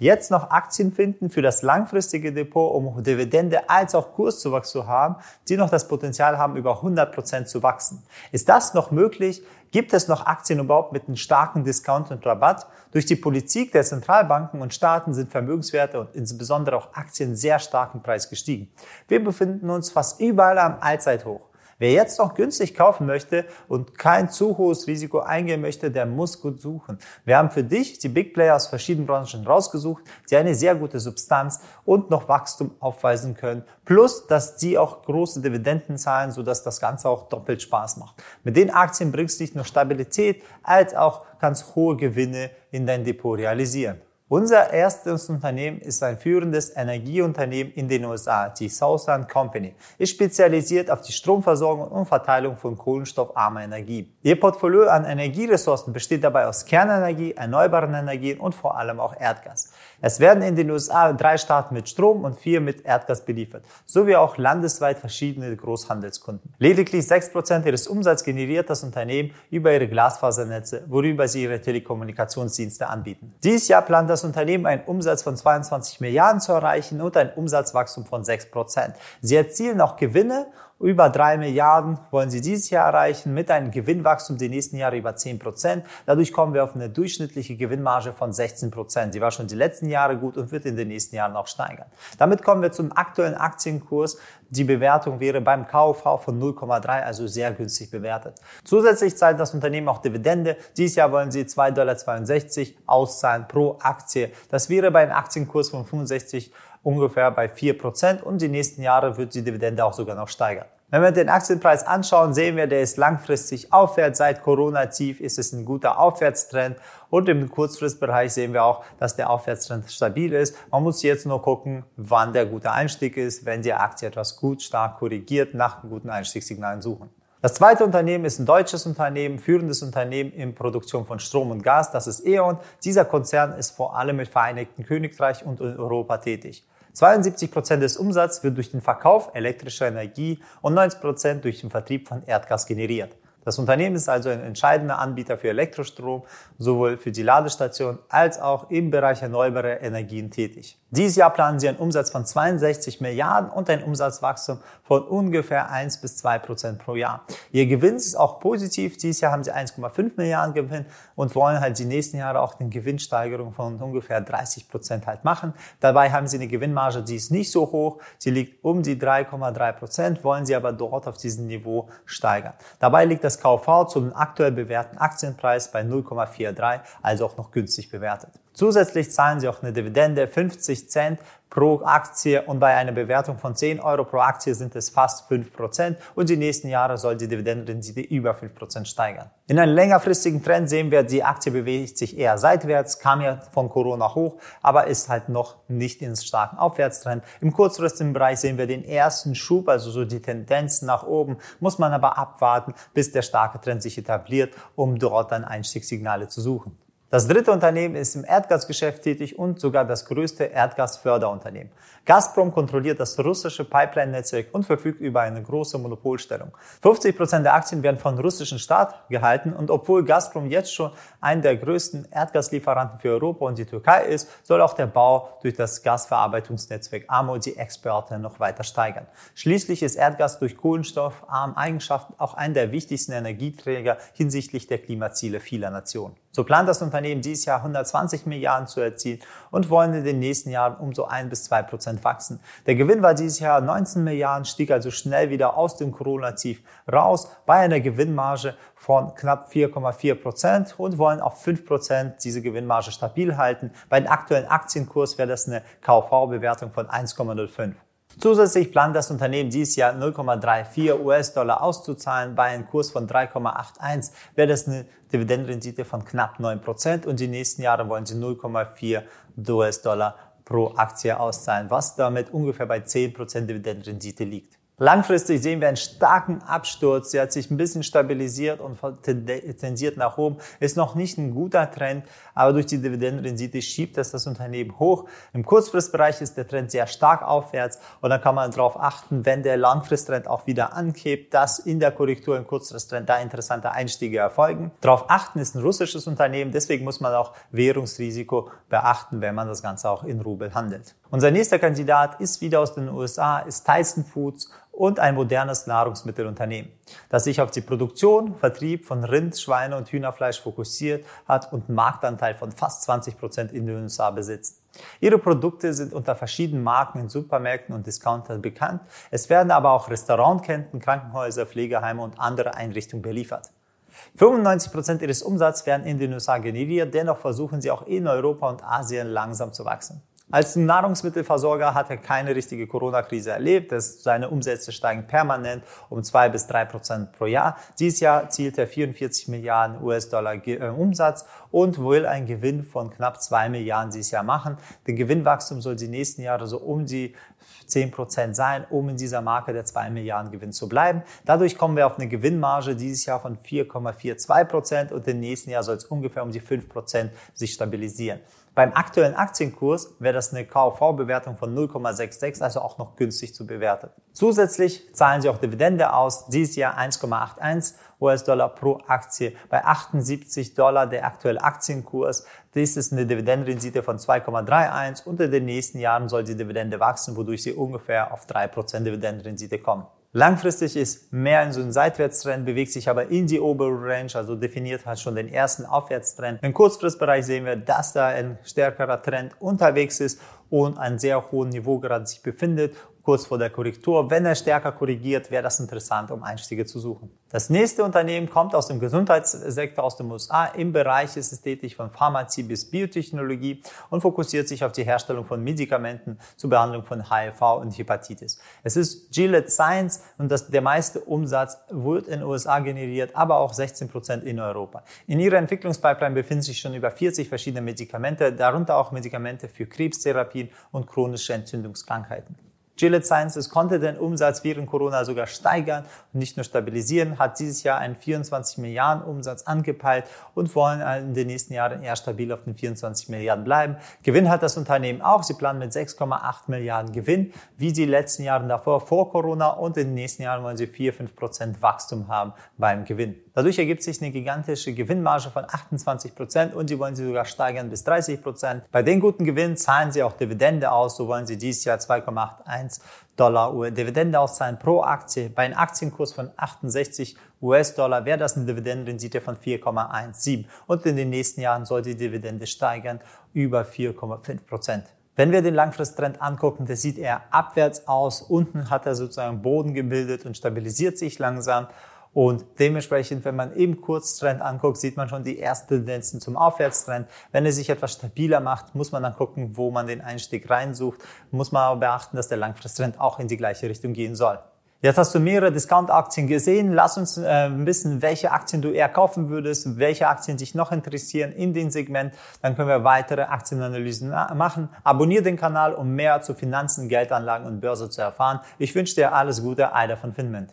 jetzt noch Aktien finden für das langfristige Depot, um Dividende als auch Kurszuwachs zu haben, die noch das Potenzial haben, über 100 Prozent zu wachsen. Ist das noch möglich? Gibt es noch Aktien überhaupt mit einem starken Discount und Rabatt? Durch die Politik der Zentralbanken und Staaten sind Vermögenswerte und insbesondere auch Aktien sehr stark im Preis gestiegen. Wir befinden uns fast überall am Allzeithoch. Wer jetzt noch günstig kaufen möchte und kein zu hohes Risiko eingehen möchte, der muss gut suchen. Wir haben für dich die Big Player aus verschiedenen Branchen rausgesucht, die eine sehr gute Substanz und noch Wachstum aufweisen können. Plus, dass die auch große Dividenden zahlen, sodass das Ganze auch doppelt Spaß macht. Mit den Aktien bringst du nicht nur Stabilität, als auch ganz hohe Gewinne in dein Depot realisieren. Unser erstes Unternehmen ist ein führendes Energieunternehmen in den USA, die Southern Company, ist spezialisiert auf die Stromversorgung und Verteilung von kohlenstoffarmer Energie. Ihr Portfolio an Energieressourcen besteht dabei aus Kernenergie, erneuerbaren Energien und vor allem auch Erdgas. Es werden in den USA drei Staaten mit Strom und vier mit Erdgas beliefert, sowie auch landesweit verschiedene Großhandelskunden. Lediglich 6% ihres Umsatzes generiert das Unternehmen über ihre Glasfasernetze, worüber sie ihre Telekommunikationsdienste anbieten. Dieses Jahr plant das Unternehmen einen Umsatz von 22 Milliarden zu erreichen und ein Umsatzwachstum von 6%. Sie erzielen auch Gewinne über drei Milliarden wollen sie dieses Jahr erreichen mit einem Gewinnwachstum die nächsten Jahre über 10 Prozent. Dadurch kommen wir auf eine durchschnittliche Gewinnmarge von 16 Prozent. Sie war schon die letzten Jahre gut und wird in den nächsten Jahren auch steigern. Damit kommen wir zum aktuellen Aktienkurs. Die Bewertung wäre beim KV von 0,3, also sehr günstig bewertet. Zusätzlich zahlt das Unternehmen auch Dividende. Dieses Jahr wollen sie 2,62 Dollar auszahlen pro Aktie. Das wäre bei einem Aktienkurs von 65 ungefähr bei 4% und die nächsten Jahre wird die Dividende auch sogar noch steigern. Wenn wir den Aktienpreis anschauen, sehen wir, der ist langfristig aufwärts. Seit Corona-Tief ist es ein guter Aufwärtstrend. Und im Kurzfristbereich sehen wir auch, dass der Aufwärtstrend stabil ist. Man muss jetzt nur gucken, wann der gute Einstieg ist, wenn die Aktie etwas gut stark korrigiert, nach guten Einstiegssignalen suchen. Das zweite Unternehmen ist ein deutsches Unternehmen, führendes Unternehmen in Produktion von Strom und Gas. Das ist E.ON. Dieser Konzern ist vor allem im Vereinigten Königreich und in Europa tätig. 72 Prozent des Umsatzes wird durch den Verkauf elektrischer Energie und 90 Prozent durch den Vertrieb von Erdgas generiert. Das Unternehmen ist also ein entscheidender Anbieter für Elektrostrom, sowohl für die Ladestation als auch im Bereich erneuerbare Energien tätig. Dieses Jahr planen sie einen Umsatz von 62 Milliarden und ein Umsatzwachstum von ungefähr 1 bis 2 Prozent pro Jahr. Ihr Gewinn ist auch positiv. Dieses Jahr haben sie 1,5 Milliarden Gewinn und wollen halt die nächsten Jahre auch eine Gewinnsteigerung von ungefähr 30 Prozent halt machen. Dabei haben sie eine Gewinnmarge, die ist nicht so hoch. Sie liegt um die 3,3 Prozent, wollen sie aber dort auf diesem Niveau steigern. Dabei liegt das KV zum aktuell bewährten Aktienpreis bei 0,43, also auch noch günstig bewertet. Zusätzlich zahlen sie auch eine Dividende 50 Cent pro Aktie und bei einer Bewertung von 10 Euro pro Aktie sind es fast 5% und die nächsten Jahre soll die Dividendenrendite über 5% steigern. In einem längerfristigen Trend sehen wir, die Aktie bewegt sich eher seitwärts, kam ja von Corona hoch, aber ist halt noch nicht in starken Aufwärtstrend. Im kurzfristigen Bereich sehen wir den ersten Schub, also so die Tendenz nach oben, muss man aber abwarten, bis der starke Trend sich etabliert, um dort dann Einstiegssignale zu suchen. Das dritte Unternehmen ist im Erdgasgeschäft tätig und sogar das größte Erdgasförderunternehmen. Gazprom kontrolliert das russische Pipeline-Netzwerk und verfügt über eine große Monopolstellung. 50 Prozent der Aktien werden vom russischen Staat gehalten und obwohl Gazprom jetzt schon ein der größten Erdgaslieferanten für Europa und die Türkei ist, soll auch der Bau durch das Gasverarbeitungsnetzwerk AMO die Exporte noch weiter steigern. Schließlich ist Erdgas durch kohlenstoffarme Eigenschaften auch ein der wichtigsten Energieträger hinsichtlich der Klimaziele vieler Nationen. So plant das Unternehmen dieses Jahr 120 Milliarden zu erzielen und wollen in den nächsten Jahren um so ein bis zwei Prozent wachsen. Der Gewinn war dieses Jahr 19 Milliarden, stieg also schnell wieder aus dem Corona-Tief raus bei einer Gewinnmarge von knapp 4,4 Prozent und wollen auf 5 Prozent diese Gewinnmarge stabil halten. Bei dem aktuellen Aktienkurs wäre das eine KV-Bewertung von 1,05. Zusätzlich plant das Unternehmen dieses Jahr 0,34 US-Dollar auszuzahlen. Bei einem Kurs von 3,81 wäre das eine Dividendenrendite von knapp 9% und die nächsten Jahre wollen sie 0,4 US-Dollar pro Aktie auszahlen, was damit ungefähr bei 10% Dividendenrendite liegt. Langfristig sehen wir einen starken Absturz. Sie hat sich ein bisschen stabilisiert und tendiert nach oben. Ist noch nicht ein guter Trend, aber durch die Dividendenrendite schiebt das das Unternehmen hoch. Im Kurzfristbereich ist der Trend sehr stark aufwärts und dann kann man darauf achten, wenn der Langfristtrend auch wieder anhebt, dass in der Korrektur im Kurzfristtrend da interessante Einstiege erfolgen. Darauf achten ist ein russisches Unternehmen, deswegen muss man auch Währungsrisiko beachten, wenn man das Ganze auch in Rubel handelt. Unser nächster Kandidat ist wieder aus den USA, ist Tyson Foods und ein modernes Nahrungsmittelunternehmen, das sich auf die Produktion, Vertrieb von Rind, Schweine und Hühnerfleisch fokussiert hat und einen Marktanteil von fast 20 Prozent in den USA besitzt. Ihre Produkte sind unter verschiedenen Marken in Supermärkten und Discountern bekannt. Es werden aber auch Restaurantketten, Krankenhäuser, Pflegeheime und andere Einrichtungen beliefert. 95 Prozent ihres Umsatzes werden in den USA generiert, dennoch versuchen sie auch in Europa und Asien langsam zu wachsen. Als Nahrungsmittelversorger hat er keine richtige Corona-Krise erlebt. Das, seine Umsätze steigen permanent um zwei bis drei Prozent pro Jahr. Dieses Jahr zielt er 44 Milliarden US-Dollar äh, Umsatz und will einen Gewinn von knapp zwei Milliarden dieses Jahr machen. Der Gewinnwachstum soll die nächsten Jahre so um die 10 Prozent sein, um in dieser Marke der 2 Milliarden Gewinn zu bleiben. Dadurch kommen wir auf eine Gewinnmarge dieses Jahr von 4,42 Prozent und im nächsten Jahr soll es ungefähr um die 5 Prozent sich stabilisieren. Beim aktuellen Aktienkurs wäre das eine KV-Bewertung von 0,66, also auch noch günstig zu bewerten. Zusätzlich zahlen sie auch Dividende aus, dieses Jahr 1,81 US-Dollar pro Aktie. Bei 78 Dollar der aktuelle Aktienkurs, das ist eine Dividendenrendite von 2,31 und in den nächsten Jahren soll die Dividende wachsen, wodurch sie ungefähr auf 3% Dividendenrendite kommen. Langfristig ist mehr in so einem Seitwärtstrend, bewegt sich aber in die obere Range, also definiert hat schon den ersten Aufwärtstrend. Im Kurzfristbereich sehen wir, dass da ein stärkerer Trend unterwegs ist und ein sehr hohes Niveau gerade sich befindet kurz vor der Korrektur. Wenn er stärker korrigiert, wäre das interessant, um Einstiege zu suchen. Das nächste Unternehmen kommt aus dem Gesundheitssektor aus den USA. Im Bereich ist es tätig von Pharmazie bis Biotechnologie und fokussiert sich auf die Herstellung von Medikamenten zur Behandlung von HIV und Hepatitis. Es ist Gillette Science und das, der meiste Umsatz wird in den USA generiert, aber auch 16 Prozent in Europa. In ihrer Entwicklungspipeline befinden sich schon über 40 verschiedene Medikamente, darunter auch Medikamente für Krebstherapien und chronische Entzündungskrankheiten. Gillette Sciences konnte den Umsatz während Corona sogar steigern und nicht nur stabilisieren, hat dieses Jahr einen 24 Milliarden Umsatz angepeilt und wollen in den nächsten Jahren eher stabil auf den 24 Milliarden bleiben. Gewinn hat das Unternehmen auch. Sie planen mit 6,8 Milliarden Gewinn, wie die letzten Jahre davor, vor Corona und in den nächsten Jahren wollen sie 4, 5 Prozent Wachstum haben beim Gewinn. Dadurch ergibt sich eine gigantische Gewinnmarge von 28 Prozent und sie wollen sie sogar steigern bis 30 Prozent. Bei den guten Gewinn zahlen sie auch Dividende aus. So wollen sie dieses Jahr 2,81 Dollar Dividende auszahlen pro Aktie. Bei einem Aktienkurs von 68 US-Dollar wäre das eine Dividendenrendite von 4,17 und in den nächsten Jahren soll die Dividende steigern über 4,5 Prozent. Wenn wir den Langfristtrend angucken, der sieht eher abwärts aus. Unten hat er sozusagen Boden gebildet und stabilisiert sich langsam. Und dementsprechend, wenn man eben Kurztrend anguckt, sieht man schon die ersten Tendenzen zum Aufwärtstrend. Wenn er sich etwas stabiler macht, muss man dann gucken, wo man den Einstieg reinsucht. Muss man aber beachten, dass der Langfristtrend auch in die gleiche Richtung gehen soll. Jetzt hast du mehrere Discount-Aktien gesehen. Lass uns äh, wissen, welche Aktien du eher kaufen würdest, welche Aktien dich noch interessieren in dem Segment. Dann können wir weitere Aktienanalysen machen. Abonniere den Kanal, um mehr zu Finanzen, Geldanlagen und Börse zu erfahren. Ich wünsche dir alles Gute, Eider von Finment.